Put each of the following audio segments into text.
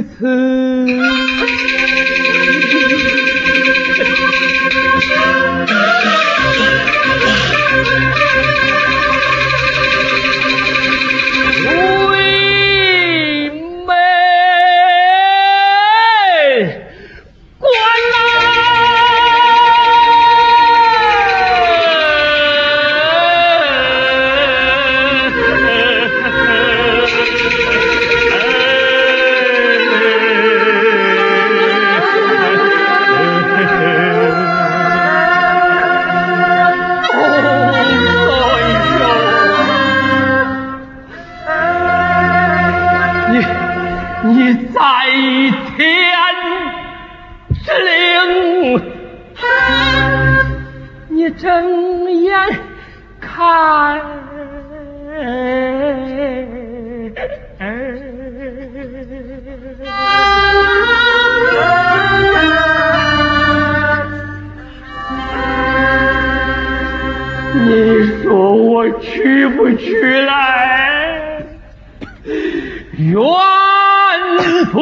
with 睁眼看。你说我去不去来？远途。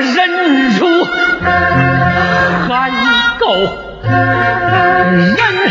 人如海狗人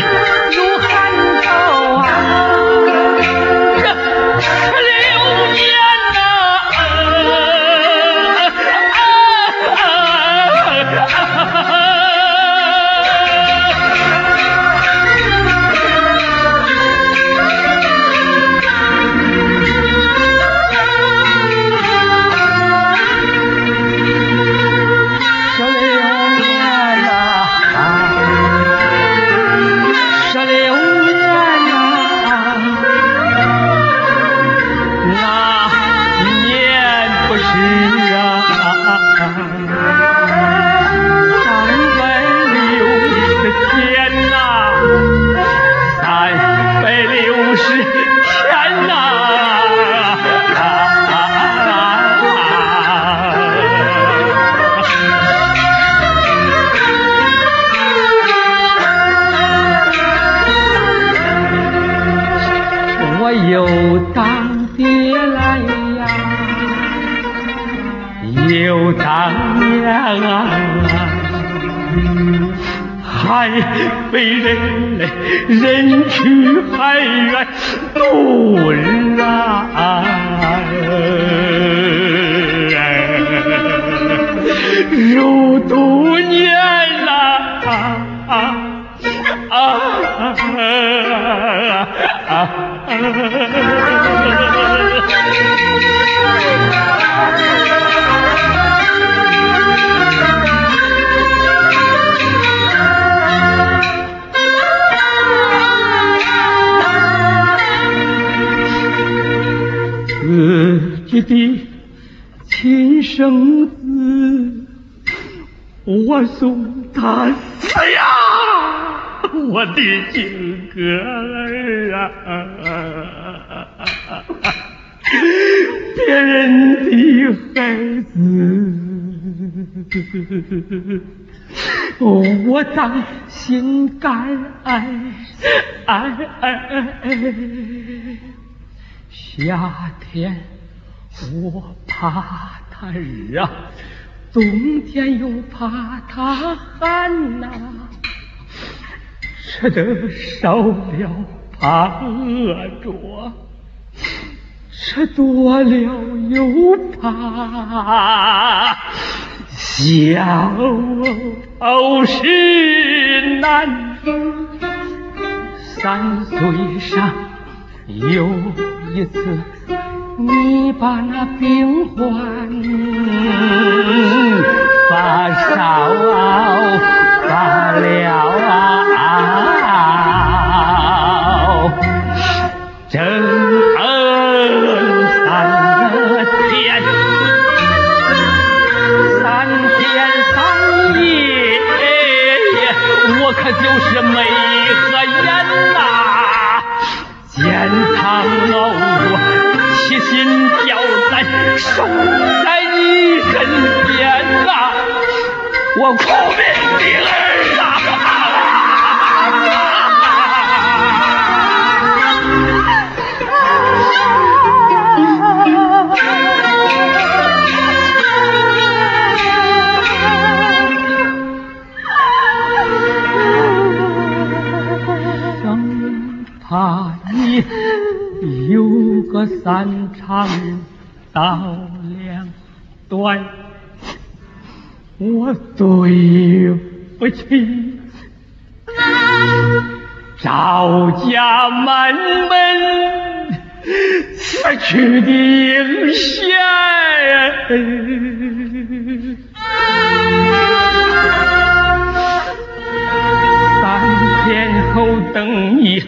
又当爹来呀，又当娘啊，还被人来人去海远渡来，如 自己的亲生子，我送他死呀！我的亲儿啊，别人的孩子，我当心肝哎哎哎！夏天我怕他热，冬天又怕他寒呐。吃得少了怕饿着，吃多了又怕消食难。三岁上有一次，你把那病患发烧发了。整三天，三天三夜，我可就是没合眼呐，见他熬弱，七心吊胆，守在你身边呐，我苦命的有个三长道两短，我对不起赵家满门死去的英贤。三天后等你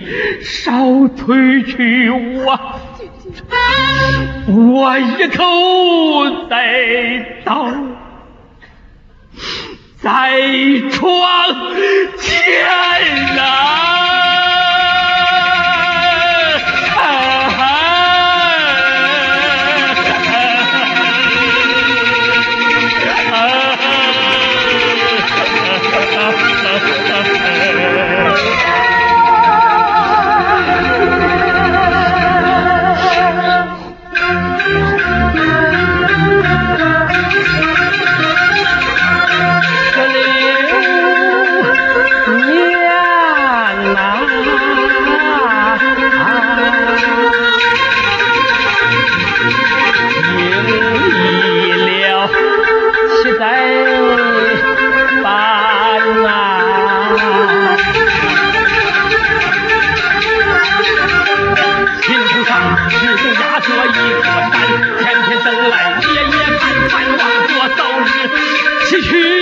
烧推去，我我一口再倒在床前夜夜盼盼望着早日西去